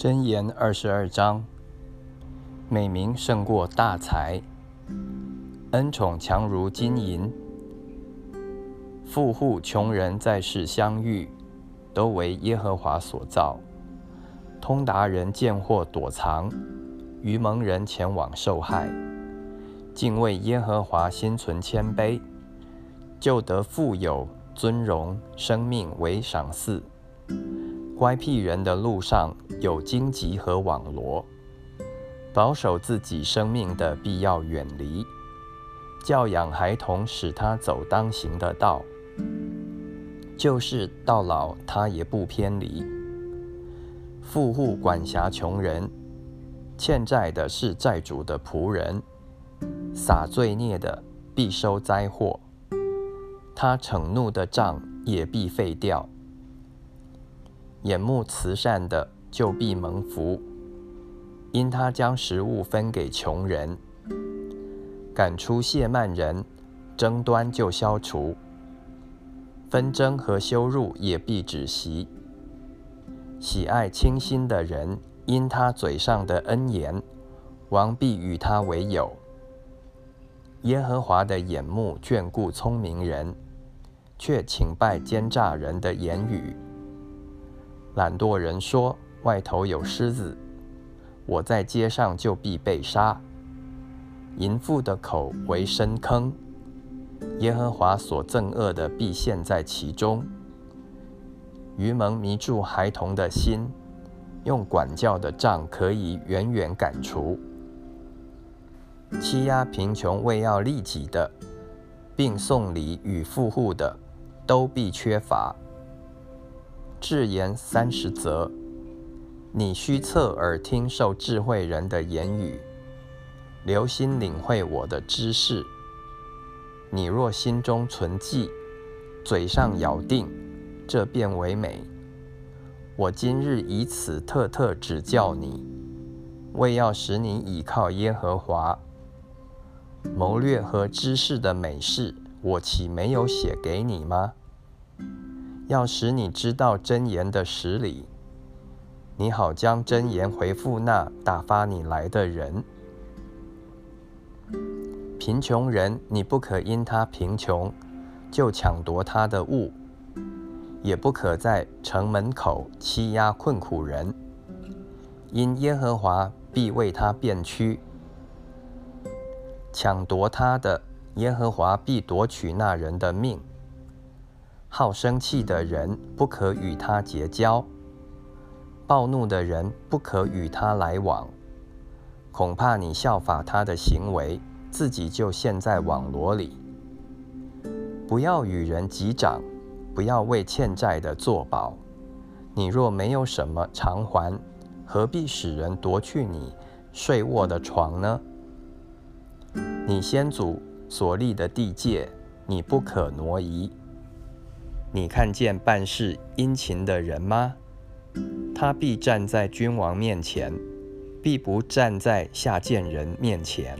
箴言二十二章：美名胜过大财，恩宠强如金银。富户穷人在世相遇，都为耶和华所造。通达人见祸躲藏，愚蒙人前往受害。敬畏耶和华，心存谦卑，就得富有、尊荣、生命为赏赐。乖僻人的路上有荆棘和网罗，保守自己生命的必要远离。教养孩童，使他走当行的道，就是到老他也不偏离。富户管辖穷人，欠债的是债主的仆人，撒罪孽的必收灾祸，他惩怒的账也必废掉。眼目慈善的就必蒙福，因他将食物分给穷人，赶出亵慢人，争端就消除，纷争和羞辱也必止息。喜爱清心的人，因他嘴上的恩言，王必与他为友。耶和华的眼目眷顾聪明人，却请拜奸诈人的言语。懒惰人说：“外头有狮子，我在街上就必被杀。”淫妇的口为深坑，耶和华所憎恶的必陷在其中。愚蒙迷住孩童的心，用管教的杖可以远远赶除。欺压贫穷为要利己的，并送礼与富户的，都必缺乏。智言三十则，你须侧耳听受智慧人的言语，留心领会我的知识。你若心中存记，嘴上咬定，这便为美。我今日以此特特指教你，为要使你倚靠耶和华。谋略和知识的美事，我岂没有写给你吗？要使你知道真言的实理，你好将真言回复那打发你来的人。贫穷人，你不可因他贫穷就抢夺他的物，也不可在城门口欺压困苦人，因耶和华必为他变屈。抢夺他的，耶和华必夺取那人的命。好生气的人不可与他结交，暴怒的人不可与他来往。恐怕你效法他的行为，自己就陷在网罗里。不要与人击掌，不要为欠债的作保。你若没有什么偿还，何必使人夺去你睡卧的床呢？你先祖所立的地界，你不可挪移。你看见办事殷勤的人吗？他必站在君王面前，必不站在下贱人面前。